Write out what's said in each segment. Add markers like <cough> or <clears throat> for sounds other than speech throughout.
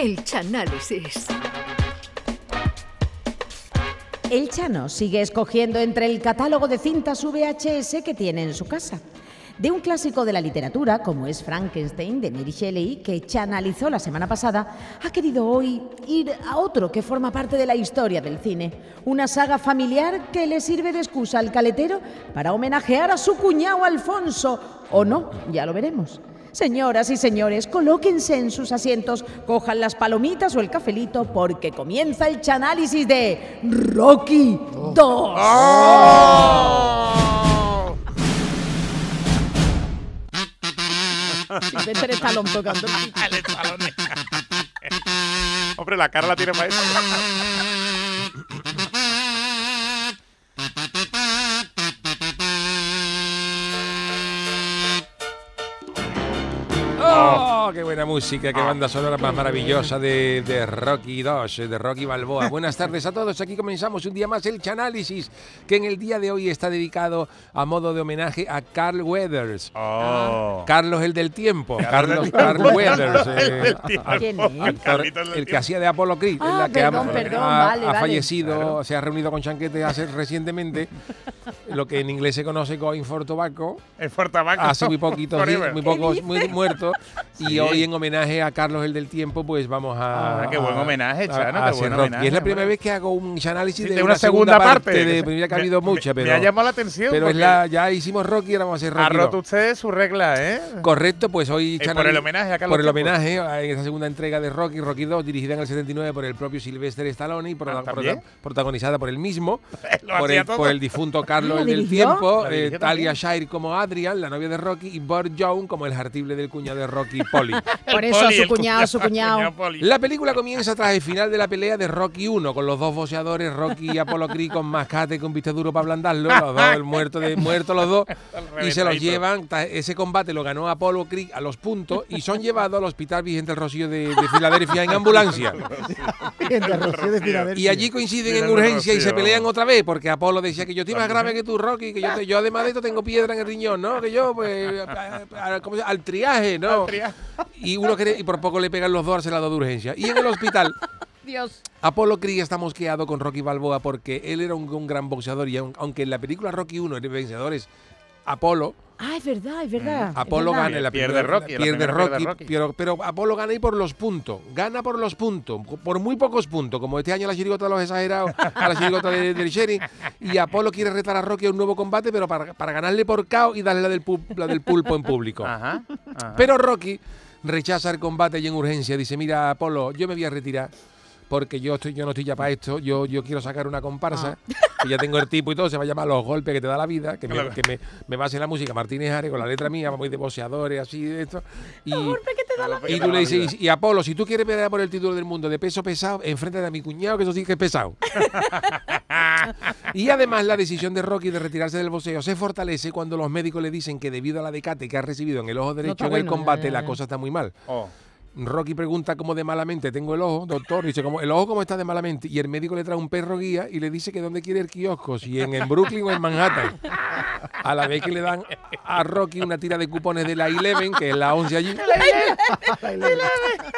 El Chanálisis. El Chano sigue escogiendo entre el catálogo de cintas VHS que tiene en su casa. De un clásico de la literatura, como es Frankenstein de Mary Shelley, que chanalizó la semana pasada, ha querido hoy ir a otro que forma parte de la historia del cine. Una saga familiar que le sirve de excusa al caletero para homenajear a su cuñado Alfonso. O no, ya lo veremos. Señoras y señores, colóquense en sus asientos, cojan las palomitas o el cafelito, porque comienza el chanálisis de Rocky 2. Sylvester Stallone tocando el El estalón. <laughs> Hombre, la cara la tiene para ¡Qué buena música! ¡Qué banda sonora más maravillosa de, de Rocky 2, de Rocky Balboa! Buenas tardes a todos. Aquí comenzamos un día más el Chanálisis, que en el día de hoy está dedicado a modo de homenaje a Carl Weathers. Oh. Carlos el del tiempo. Carlos Carl Weathers. El eh, el que hacía de Apolo Creed, Ah, la que perdón, ha, perdón, ha- vale, ha fallecido, se ha reunido con Chanquete hace <laughs> recientemente, lo que en inglés se conoce El Fortabaco. hace muy poquitos <laughs> muy pocos muy muertos y hoy en homenaje a Carlos el del tiempo pues vamos a Ah, qué buen homenaje, Chano, a qué hacer buen Rocky. homenaje, y es la primera vez que hago un análisis Sí, de, una segunda, parte, de que me había me- mucha pero Me ha llamado la atención. pero es la ya hicimos Rocky ahora vamos a hacer Ha Rocky roto 2. usted su regla, ¿eh? Correcto, pues hoy Eh, por Chanal- el homenaje a Carlos por el homenaje en esta segunda entrega de Rocky, Rocky 2, dirigida en el 79 por el propio Sylvester Stallone y Ah, ¿también? prota- protagonizada por él mismo, <laughs> por el, por el difunto <laughs> Carlos el ¿la del tiempo, La eh, Talia. Shire como Adrian, la novia de Rocky, y Burt Young como el hartible del cuñado de Rocky, Polly. <laughs> Por eso, poli, su cuñado, su <laughs> cuñado. poli. La película comienza tras el final de la pelea de Rocky 1, con los dos boxeadores, Rocky y Apollo Creed con mascate con viste duro para ablandarlo, los dos, el muerto de muerto los dos, <laughs> y se los llevan, ese combate lo ganó Apollo Creed a los puntos y son llevados al Hospital Vicente el Rocío de, de Filadelfia en ambulancia. Y allí coinciden en urgencia y se pelean otra vez, porque Apolo decía que yo estoy más grave que tú, Rocky, que yo, te- yo además de esto tengo piedra en el riñón, ¿no? Que yo, pues, a- a- ¿cómo se llama? al triaje, ¿no? Al triaje. Y uno quiere, y por poco le pegan los dos al celado de urgencia. Y en el hospital, <laughs> Dios. Apolo Creed está mosqueado con Rocky Balboa porque él era un, un gran boxeador y aun- aunque en la película Rocky 1 el vencedor es Apolo, Ah, es verdad, es verdad. es Apolo verdad. gana en la Pierde Rocky, la pierde Rocky, pierde Rocky. Pero, pero Apolo gana ahí por los puntos, gana por los puntos, por muy pocos puntos, como este año la chirigota de los exagerados, a la chirigota de- Sherry, y Apolo quiere retar a Rocky a un nuevo combate, pero para, para ganarle por KO y darle la del, pu- la del pulpo en público. Ajá. ajá. Pero Rocky rechaza el combate y en urgencia dice, mira, Apolo, yo me voy a retirar porque yo estoy, yo no estoy ya para esto, yo, yo quiero sacar una comparsa, que ya tengo el tipo y todo, se va a llamar Los Golpes que te da la vida, que me, que me, me va a hacer la música Martínez Ares con la letra mía, muy de boxeadores, así de esto. Y, y tú le dices, y, y Apolo, si tú quieres pelear por el título del mundo de peso pesado, enfréntate a mi cuñado, que eso sí que es pesado. <laughs> y además la decisión de Rocky de retirarse del boxeo se fortalece cuando los médicos le dicen que debido a la decate que ha recibido en el ojo derecho en el bueno, combate, la cosa está muy mal. Oh. Rocky pregunta cómo de malamente tengo el ojo, doctor, dice, ¿cómo, ¿el ojo cómo está de malamente? Y el médico le trae un perro guía y le dice que dónde quiere el kiosco, si en, en Brooklyn o en Manhattan. A la vez que le dan a Rocky una tira de cupones de la Eleven, que es la 11 allí.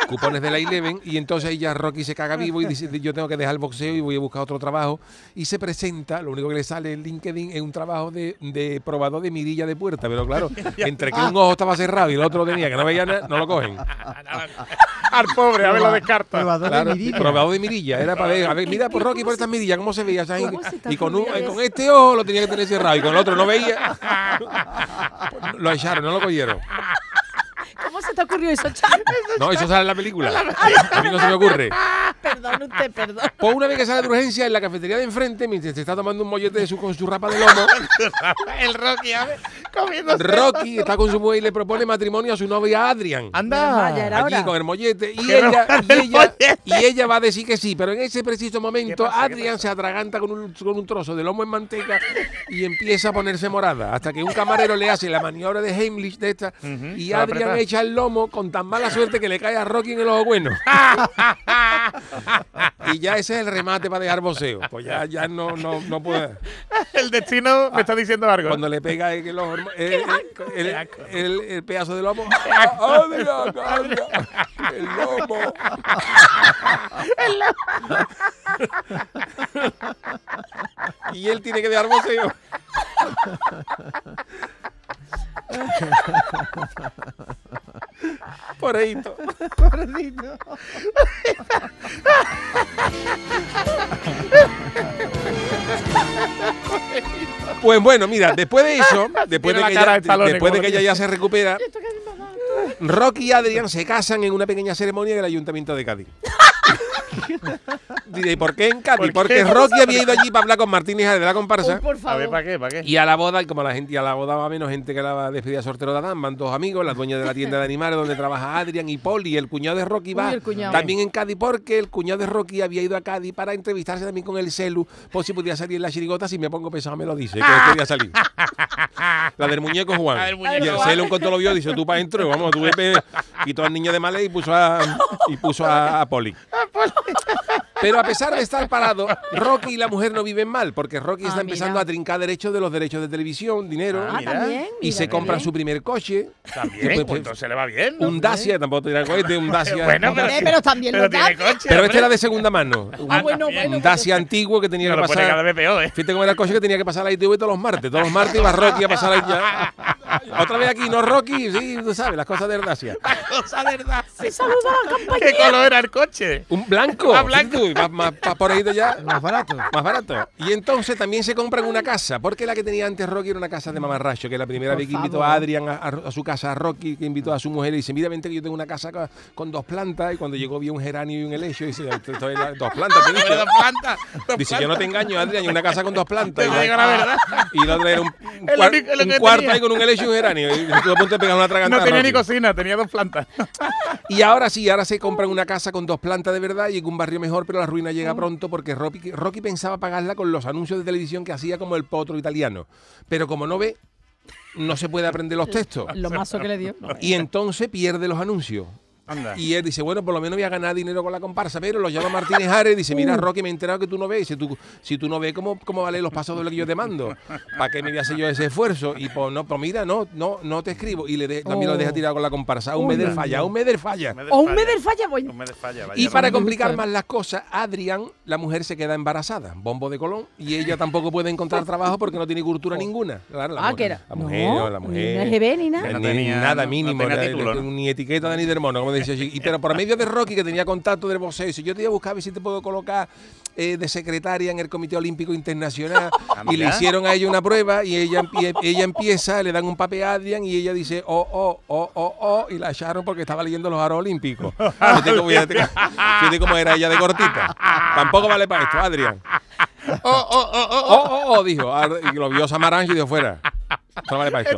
cupones de la Eleven, y entonces ahí ya Rocky se caga vivo y dice, yo tengo que dejar el boxeo y voy a buscar otro trabajo. Y se presenta, lo único que le sale en LinkedIn es un trabajo de, de probador de mirilla de puerta, pero claro, <laughs> entre que un ojo estaba cerrado y el otro tenía que no veía nada, no lo cogen. <laughs> Al pobre, a ver lo descarta. Probador Claro, de mirilla. probador de mirilla, era para ver, a ver, mira por Rocky por estas mirillas, ¿cómo se veía? ¿sabes? ¿Cómo se te Y con, un- con este ojo lo tenía que tener cerrado y con el otro no veía. <laughs> Lo echaron, no lo cogieron. ¿Cómo se te ocurrió eso, Chan? <laughs> No, eso sale en la película. A mí no se me ocurre. <laughs> Perdón, usted, perdón. Pues una vez que sale de urgencia en la cafetería de enfrente, mientras se está tomando un mollete de su, con su rapa de lomo, <laughs> el Rocky, a ver, comiendo. Rocky está con su mujer y le propone matrimonio a su novia Adrian. Anda. Allí con el mollete y ella, y, el ella, y ella va a decir que sí, pero en ese preciso momento ¿Qué pasa? ¿Qué Adrian se atraganta con un, con un trozo de lomo en manteca y empieza a ponerse morada, hasta que un camarero le hace la maniobra de Heimlich de esta y se la Adrian echa el lomo con tan mala suerte que le cae a Rocky en el ojo bueno. <laughs> y ya ese es el remate para dejar boxeo. Pues ya, ya no, no, no puede. El destino me está diciendo algo. Cuando le pega <laughs> el ojo el, el, el- el- el pedazo de lomo. <laughs> Adrián, Adrián, el lomo. y él tiene que dar voceo. Por ahí. to- Pues bueno, mira, después de eso, <laughs> después de que, ella, después de que ella ya se recupera, Rocky y Adrián se casan en una pequeña ceremonia en el Ayuntamiento de Cádiz. ¿Y por qué en Cádiz? ¿Por qué? Porque Rocky había ido allí para hablar con Martínez Ares de la comparsa. por A ver, favor. ¿para qué? ¿Para qué? Y a la boda, y como la gente y a la boda va menos gente que la despedida sortero de Adán, van dos amigos, la dueña de la tienda de animales donde trabaja Adrián y y el cuñado de Rocky va Uy, también en Cádiz porque el cuñado de Rocky había ido a Cádiz para entrevistarse también con el celu, por si podía salir en la chirigota, si me pongo pesado me lo dice, que quería salir. <laughs> La del muñeco Juan. La del muñeco y el celu cuando lo vio dice, tú para adentro, vamos, tú ve, quitó al niño de Malé y puso a, y puso a, a Poli. <laughs> Pero a pesar de estar parado, Rocky y la mujer no viven mal, porque Rocky Ah, está empezando mira. a trincar derechos de los derechos de televisión, dinero, Ah, mira. también. y mira se compra bien. su primer coche, También, Pues, pues, entonces le va bien. ¿no? un Dacia, tampoco te dirán cohete, un Dacia. Bueno, pero, pero también pero lo tiene da. coche. Pero este era de segunda mano. Un, Ah, bueno, bueno. un Dacia antiguo que tenía No que lo pone cada pasar. pasar. vez peor, ¿eh? Fíjate cómo era el coche que tenía que pasar la ITV todos los martes. Todos los martes iba Rocky a pasar la ITV. Otra vez aquí, no Rocky, sí, tú sabes, las cosas del Dacia. <laughs> Cosa verdad. Se saluda a la campaña. ¿Qué color era el coche? Un blanco. Ah, blanco. más, más, más por ahí de ya. Más barato. Más barato. Y entonces también se compran una casa, porque la que tenía antes Rocky era una casa de mamarracho, que la primera Por vez que invitó a Adrián a, a- a su casa, a Rocky, que invitó a su mujer, y dice, mira, vente que yo tengo una casa ca- con dos plantas, y cuando llegó vio un geranio y un helecho, y dice, "Esto- esto es la- dos plantas, dicho". Dos plantas. dos Dice, yo no te engaño, Adrián, y una casa con dos plantas. Te Y, digo la verdad. y la otra era un, cuarto ahí con un helecho y un geranio. Y estuvo a punto de pegar una tragantada. No tenía ni cocina, tenía dos plantas. <laughs> Y ahora sí, ahora se compran una casa con dos plantas de verdad y en un barrio mejor, pero la ruina llega pronto porque Rocky, Rocky pensaba pagarla con los anuncios de televisión que hacía como el potro italiano. Pero como no ve, no se puede aprender los textos. Lo mazo que le dio. Y entonces pierde los anuncios. Anda. Y él dice, bueno, por lo menos voy a ganar dinero con la comparsa, pero lo llama Martínez Ares y dice, mira, Rocky, me he enterado que tú no ves. Tú, si tú no ves, ¿cómo, cómo vale los pasos de lo que yo te mando? ¿Para qué me voy a hacer yo ese esfuerzo? Y pues, no, pues mira, no, no, no te escribo. Y le de- también lo deja tirado con la comparsa. A un meder falla, a un meder falla. O un Meder falla, voy. Un Meder falla, vaya. Y para complicar más las cosas, Adrián, la mujer se queda embarazada, bombo de Colón, y ella tampoco puede encontrar trabajo porque no tiene cultura ninguna. Claro, la Ah, que era. La mujer, No, no, la ni mujer. ni nada. Ni- No ni nada mínimo, no tenía era- título, ¿no? ni etiqueta ni de hermano, como decía así. Y, pero por medio de Rocky, que tenía contacto del boxeo, dice, yo te voy a buscar a ver si te puedo colocar eh, de secretaria en el Comité Olímpico Internacional. Ah, y le hicieron a ella una prueba y ella, ella empieza, le dan un papel a Adrián y ella dice, oh, oh, oh, oh, oh, y la echaron porque estaba leyendo los aros olímpicos. Fíjate cómo, fíjate- fíjate cómo era ella de cortita. Tampoco vale para esto, Adrián. Oh, oh, oh, oh, oh. Oh, oh, oh, dijo. Y lo vio Samaranch y dijo fuera. No vale para.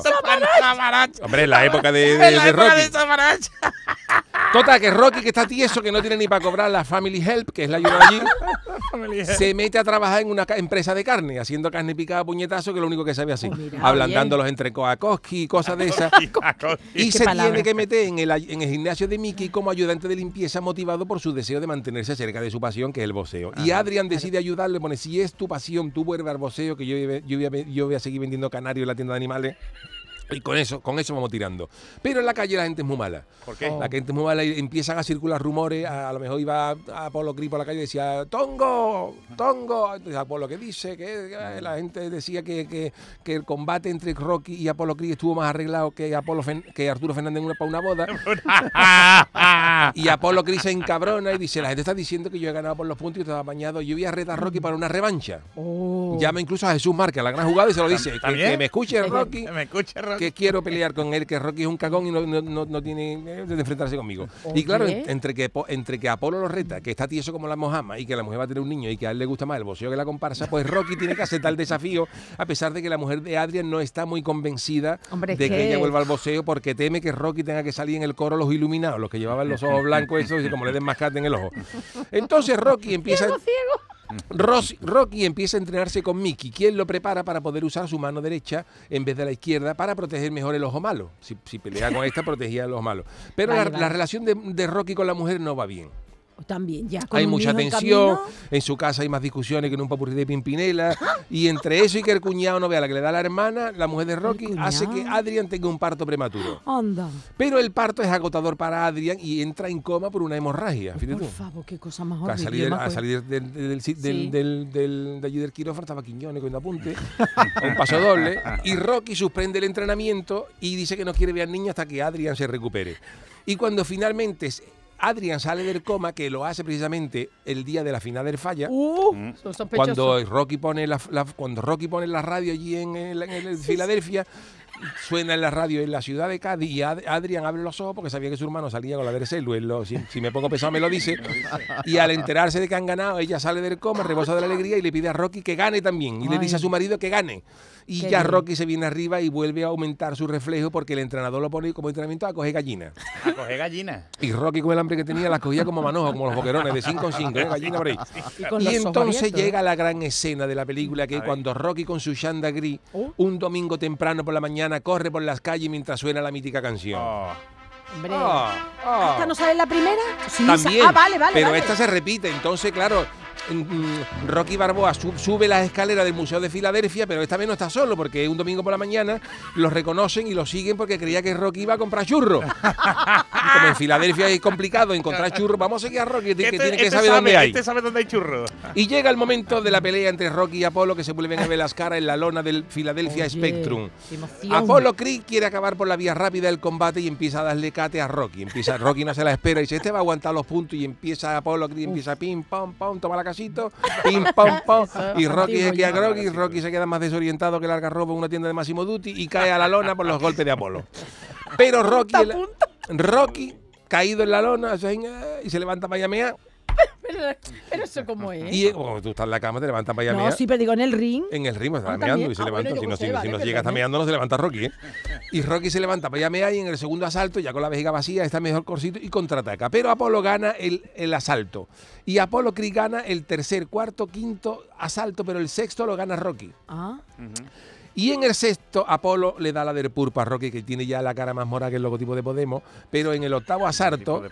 Hombre, en la época de, de- de Rocky. <laughs> Total, que Rocky, que está tieso, que no tiene ni para cobrar la Family Help, que es la ayuda allí, <laughs> se mete a trabajar en una empresa de carne, haciendo carne picada a puñetazo, que es lo único que sabe así. Oh, mira, Ablandando los entrecoacoski y cosas de esas. Y se palabra. tiene que meter en el, en el gimnasio de Mickey como ayudante de limpieza motivado por su deseo de mantenerse cerca de su pasión, que es el boxeo. Y Adrián decide ayudarle, pone, si es tu pasión, tú vuelve al boxeo, que yo, voy a- yo, voy a- yo voy a seguir vendiendo canarios en la tienda de animales. Y con eso, con eso vamos tirando. Pero en la calle la gente es muy mala. ¿Por qué? La gente es muy mala y empiezan a circular rumores. A, a lo mejor iba a Apolo Cri por la calle y decía, Tongo, Tongo. Entonces Apolo que dice que la gente decía que, que- que el combate entre Rocky y Apolo Cri estuvo más arreglado que, Apolo Fen- que Arturo Fernández en una, para una boda. <laughs> Y Apolo Cris se encabrona y dice, la gente está diciendo que yo he ganado por los puntos y estaba bañado. Yo voy a retar a Rocky para una revancha. Oh. Llama incluso a Jesús Márquez, a la gran jugada, y se lo dice. Que, que me escuche <laughs> Rocky, Me escucha, Rocky. Que quiero pelear con él, que Rocky es un cagón y no, no- no- tiene eh, de enfrentarse conmigo. Y claro, entre que, entre que Apolo lo reta, que está tieso como la mojama y que la mujer va a tener un niño y que a él le gusta más el boxeo que la comparsa, pues Rocky tiene que aceptar el desafío, a pesar de que la mujer de Adrian no está muy convencida Hombre, de que... que- ella vuelva al boxeo porque teme que Rocky tenga que salir en el coro los iluminados, los que llevaban los ojos blancos, eso, y como le den mascate en el ojo. Entonces Rocky <laughs> empieza... Ciego, ciego. Rocky empieza a entrenarse con Mickey, quien lo prepara para poder usar su mano derecha en vez de la izquierda para proteger mejor el ojo malo. Si, si pelea con esta, <laughs> protegía el ojo malo. Pero Vale, la, vale. la relación de, de Rocky con la mujer no va bien. También ya. con Hay mucha en tensión, en su casa hay más discusiones que en un papurrí de Pimpinela. y entre eso y que el cuñado no vea la que le da la hermana, la mujer de Rocky hace que Adrian tenga un parto prematuro. Anda. Pero el parto es agotador para Adrian y entra en coma por una hemorragia. Fíjate Por favor, qué cosa más horrible. Al salir, al acuerdo. salir del, del, del, Sí. del- del- de allí del quirófano estaba Quiñones con un apunte, a <laughs> un paso doble, y Rocky suspende el entrenamiento y dice que no quiere ver al niño hasta que Adrian se recupere. Y cuando finalmente Adrian sale del coma, que lo hace precisamente el día de la final del falla, Uh, sospechosos. cuando Rocky pone la, la- cuando Rocky pone la radio allí en, el- en el- Filadelfia suena en la radio en la ciudad de Cádiz y Ad- Adrian abre los ojos porque sabía que su hermano salía con la lo- si, si me pongo pesado <laughs> me lo dice. Y al enterarse de que han ganado ella sale del coma rebosa de la alegría y le pide a Rocky que gane también. Y le dice a su marido que gane y Qué ya bien. Rocky se viene arriba y vuelve a aumentar su reflejo porque el entrenador lo pone como entrenamiento a coger gallina A coger gallina. y Rocky con el hambre que tenía las cogía como manojo como los boquerones de 5 en 5 gallina por ahí Y, con y los ojos entonces abiertos, ¿eh? llega la gran escena de la película que es cuando Rocky con su Shanda Gris Oh. un domingo temprano por la mañana corre por las calles mientras suena la mítica canción. Oh. Hombre. Ah. ¿Esta no sale en la primera? Sí, También, Ah, vale, vale. pero vale. esta se repite, entonces claro, Rocky Barboa su- sube las escaleras del Museo de Filadelfia, pero esta vez no está solo porque es un domingo por la mañana, los reconocen y lo siguen porque creía que Rocky iba a comprar churros. Y como en Filadelfia es complicado encontrar churros, vamos a seguir a Rocky, que, Este- tiene que este saber sabe, dónde hay. Este sabe dónde hay churros. Y llega el momento de la pelea entre Rocky y Apolo que se vuelven a ver las caras en la lona del Philadelphia Oye, Spectrum. Apolo Creed quiere acabar por la vía rápida del combate y empieza a darle cate a Rocky. Empieza, Rocky no se la espera y dice, este va a aguantar los puntos y empieza Apolo Creed, empieza pim, pam, pam, toma la casito, pim, pam, pam. Y Rocky se queda. Rocky, Rocky se queda más desorientado que el algarrobo en una tienda de Massimo Dutti y cae a la lona por los golpes de Apolo. Pero Rocky, Rocky caído en la lona, y se levanta para llamear. <laughs> Pero, eso cómo es. Y cuando tú estás en la cama, te levantas para no, llamear. sí, pero digo en el ring. En el ritmo, está Ah, meando también. y se Ah, levanta. bueno, yo si no, no si, sé, no- vale, si no perdón, llega a estar ¿eh? meando, no se levanta Rocky. ¿eh? Y Rocky se levanta para llamear y en el segundo asalto, ya con la vejiga vacía, está mejor corcito y contraataca. Pero Apolo gana el, el asalto. Y Apolo Creed gana el tercer, cuarto, quinto asalto, pero el sexto lo gana Rocky. Ah, Y en el sexto, Apolo le da la del purpa a Rocky, que tiene ya la cara más morada que el logotipo de Podemos. Pero en el octavo asalto,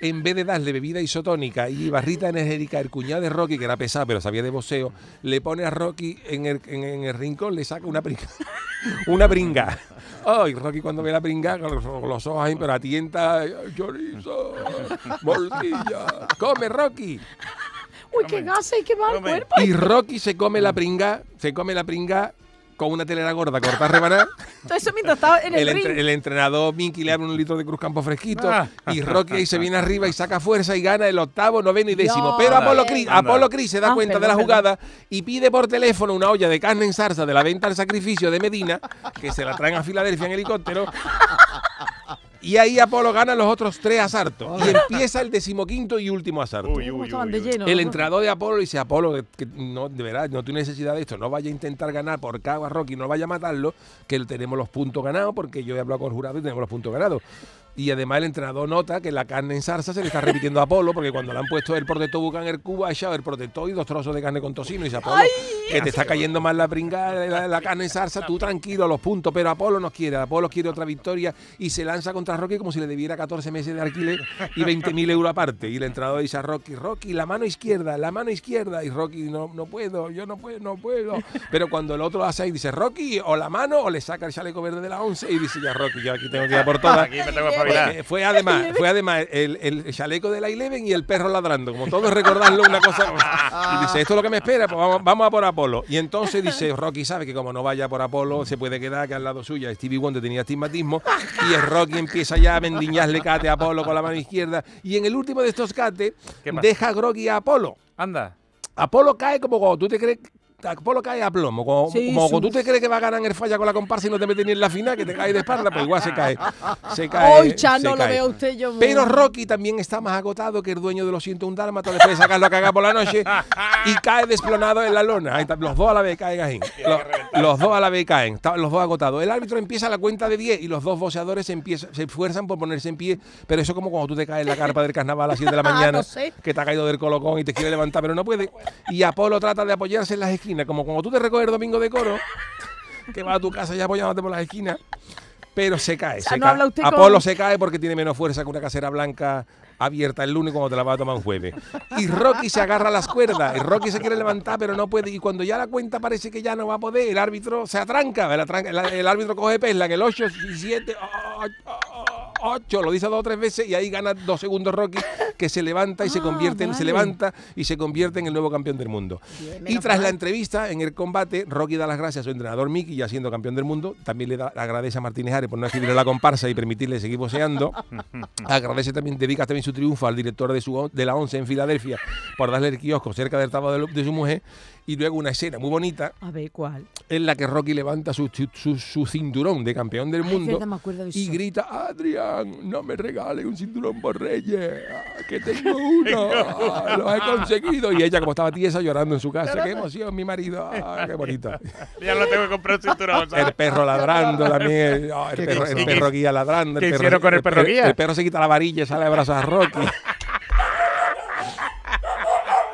en vez de darle bebida isotónica y barrita energética, el cuñado de Rocky, que era pesado pero sabía de boxeo, le pone a Rocky en el, en, en el rincón, le saca una pringa. <laughs> una pringa. Ay, Rocky cuando ve la pringa, con los, con los ojos ahí, pero atienta, chorizo, morcilla. Come, Rocky. uy, qué gasa y qué mal cuerpo. Y Rocky se come la pringa, se come la pringa con una telera gorda, corta rebanada. <laughs> Todo eso mientras estaba en el, El, ring. entre- el entrenador Minky le abre un litro de Cruz Campo fresquito Ah. y Rocky ahí se viene arriba y saca fuerza y gana el octavo, noveno y décimo. Dios. Pero Apolo. Cris. Apolo Cris se da Ah, cuenta de la jugada y pide por teléfono una olla de carne en salsa de la venta al sacrificio de Medina, que se la traen a Filadelfia en helicóptero. <laughs> Y ahí Apolo gana los otros tres asaltos. Y empieza el decimoquinto y último asalto. El ¿no? entrenador de Apolo dice, Apolo, que, que no, de verdad, no tiene necesidad de esto, no vaya a intentar ganar por cago a Rocky, no vaya a matarlo, que tenemos los puntos ganados, porque yo he hablado con el jurado y tenemos los puntos ganados. Y además el entrenador nota que la carne en salsa se le está repitiendo a Apolo, porque cuando le han puesto el protector bucan en el cubo, ha echado el protector y dos trozos de carne con tocino. Y dice, Apolo, que te está cayendo mal la pringa, la, la carne en salsa, tú tranquilo, los puntos. Pero Apolo no quiere, Apolo quiere otra victoria y se lanza contra Rocky como si le debiera 14 meses de alquiler y 20.000 euros aparte. Y el entrenador dice a Rocky, Rocky, la mano izquierda, la mano izquierda. Y Rocky, no, no puedo, yo no puedo, no puedo. Pero cuando el otro hace ahí, dice, Rocky, o la mano o le saca el chaleco verde de la 11 y dice, ya Rocky, yo aquí tengo que ir a por todas. Aquí me tengo que espabilar. Fue además, <laughs> fue además el, el chaleco de la Eleven y el perro ladrando, como todos recordarlo una cosa. Y dice, esto es lo que me espera, pues vamos, vamos a por Apolo. Y entonces dice, Rocky sabe que como no vaya por Apolo, se puede quedar que al lado suya Stevie Wonder tenía astigmatismo. Y el Rocky empieza ya a mendiñarle cate a Apolo con la mano izquierda. Y en el último de estos cates, deja a Rocky a Apolo. Anda. Apolo cae como cuando tú te crees. Apolo cae a plomo, como, Sí, como tú te crees que va a ganar en el falla con la comparsa y no te metes ni en la final, que te cae de espalda, pues igual se cae. Se cae. Hoy ya se no lo cae. veo usted yo. Pero Rocky también está más agotado que el dueño de los 101 dálmatas después de sacarlo a cagar por la noche y cae desplonado en la lona. Ahí está, los dos a la vez caen ahí. Los, los dos a la vez caen, los dos agotados. El árbitro empieza la cuenta de 10 y los dos boxeadores se, empiezan, se esfuerzan por ponerse en pie, pero eso como cuando tú te caes en la carpa del carnaval a las 7 de la mañana, Ah, no sé. que te ha caído del colocón y te quiere levantar, pero no puede. Y Apolo trata de apoyarse en las esquinas, como cuando tú te recoges el domingo de coro, que vas a tu casa ya apoyándote por las esquinas. Pero se cae, sea, se no cae. habla usted con- Apolo se cae porque tiene menos fuerza que una casera blanca abierta el lunes cuando te la vas a tomar un jueves. Y Rocky se agarra a las cuerdas. Y Rocky se quiere levantar, pero no puede. Y cuando ya la cuenta parece que ya no va a poder, el árbitro se atranca. El, atranca- el- el árbitro coge pesla, que el 8 y 7, 8, lo dice dos o tres veces y ahí gana dos segundos Rocky, que se levanta y se Ah, convierte en, se levanta y se convierte en el nuevo campeón del mundo. Bien, Y tras la entrevista, en el combate, Rocky da las gracias a su entrenador Mickey, ya siendo campeón del mundo. También le da, agradece a Martínez Ares por no escribirle la comparsa y permitirle seguir boxeando. <laughs> agradece también, dedica también su triunfo al director de, su, de la ONCE en Filadelfia por darle el kiosco cerca del trabajo de su mujer. Y luego una escena muy bonita A ver, ¿cuál? en la que Rocky levanta su, su- su cinturón de campeón del Ay, mundo verdad, y grita, Adrián, no me regales un cinturón por Reyes, que tengo <laughs> uno, ah, lo he conseguido. Y ella como estaba tiesa llorando en su casa, qué emoción, mi marido, ah, qué bonito. <laughs> Ya no tengo que comprar un cinturón. ¿sabes? El perro ladrando también, ah, el ¿Qué- perro, qué- el qué- perro guía ladrando. qué el perro, hicieron con el perro guía? El, perro se quita la varilla y sale de brazos a Rocky. <laughs>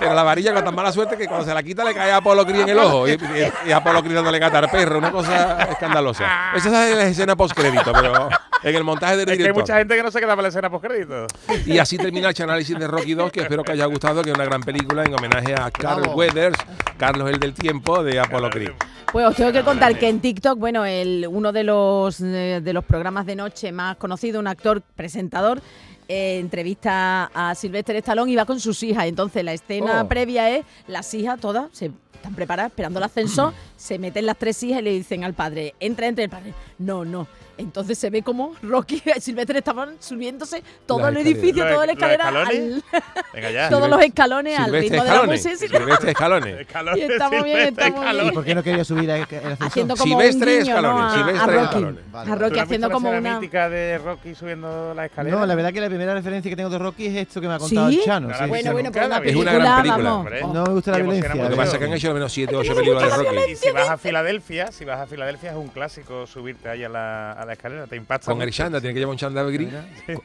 Pero la varilla con tan mala suerte que cuando se la quita le cae a Apolo Cri en el ojo. Y, y, y Apolo Cri dándole gata al perro. Una cosa escandalosa. Esa es la escena post-crédito, pero en el montaje del Es que hay mucha gente que no se queda para la escena postcrédito. Y así termina el análisis de Rocky 2, que espero que haya gustado, que es una gran película en homenaje a Carl Bravo. Weathers, Carlos el del tiempo, de Apolo Creed. Pues os tengo que contar que en TikTok, bueno, el, uno de los, eh, de los programas de noche más conocido, un actor presentador, eh, entrevista a Sylvester Stallone y va con sus hijas. Entonces la escena Oh. previa es las hijas todas se están preparadas esperando el ascensor, <clears throat> se meten las tres hijas y le dicen al padre, entra, entra, el padre, no, no. Entonces se ve como Rocky y Sylvester estaban subiéndose todo el edificio, toda la escalera, escalones. al- <laughs> Venga ya. todos los escalones al Silvestre ritmo de la Escalones. música. Silvestre Escalones. <laughs> Escalones, Y estamos bien, Silvestre estamos bien. ¿Y Escalones. por qué no quería subir a- el ascensor? haciendo como Silvestre un guiño, ¿no? Escalones, a, a Silvestre Rocky. Escalones. Vale, A. Rocky ¿Tú no has haciendo como una... mítica de Rocky subiendo la escalera? No, la verdad que la primera referencia que tengo de Rocky es esto que me ha contado ¿Sí? el Chano. No sí, Bueno, sí. bueno, pero la una vi. Es una película, gran película. No me gusta la violencia. Lo que pasa es que han hecho al menos 7 o 8 no me películas de Rocky. Y si vas a Filadelfia, si vas a Filadelfia es un clásico subirte ahí a la, la escalera, te impacta. Con el mucho. chanda, tiene que llevar un chanda gris.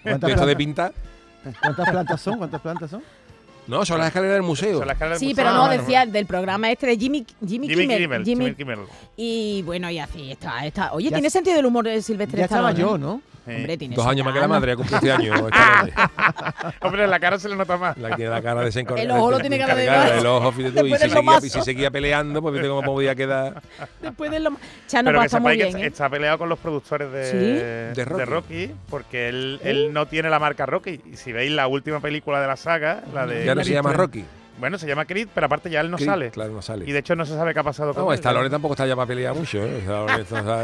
¿Cuántas De esto de pintar. ¿Cuántas plantas son? ¿Cuántas plantas son? No, son las escaleras del museo. Son las escaleras Sí, del pero museo. no, Ah, decía del programa este de Jimmy, Jimmy, Jimmy Kimmel. Kimmel. Jimmy- Jimmy Kimmel. Y bueno, y así está, está. Oye, Ya tiene sentido del humor de Silvestre Ya estaba Stallone, yo, ¿eh? ¿no? Sí. Hombre, tiene Dos años más que la madre, ha cumplido <laughs> este año. Hombre, <laughs> en la cara se le nota más. La que tiene la cara desencornada. El ojo lo tiene cara de. El ojo, fíjate tú. Y si, seguía, y si seguía peleando, pues viste cómo podía quedar. Después de lo más- Chano, Pero pues que está muy sepáis que ¿eh? está peleado con los productores de, ¿Sí? De Rocky. Rocky, porque él, él no tiene la marca Rocky. Y si veis la última película de la saga, la de. Ya no se llama Rocky. Bueno, se llama Creed, pero aparte ya él no Creed, sale. Claro, no sale. Y de hecho no se sabe qué ha pasado con No, él. Stallone tampoco está ya para pelear mucho, ¿eh?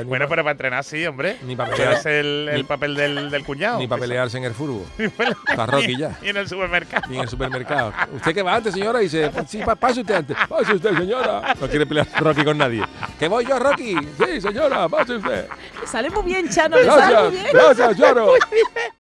Bueno, pero para entrenar sí, hombre. Ni para pelear. es el, el Ni- papel del, del cuñado. Ni para pelearse en el fútbol. <laughs> Está Rocky ya. Y en el supermercado. Ni en el supermercado. ¿Usted qué va antes, señora? Y dice, sí, pa- pase usted antes. Pase usted, señora. No quiere pelear Rocky con nadie. ¿Que voy yo, Rocky? Sí, señora, pase usted. Le sale muy bien, Chano, le sale muy bien. gracias, Choro.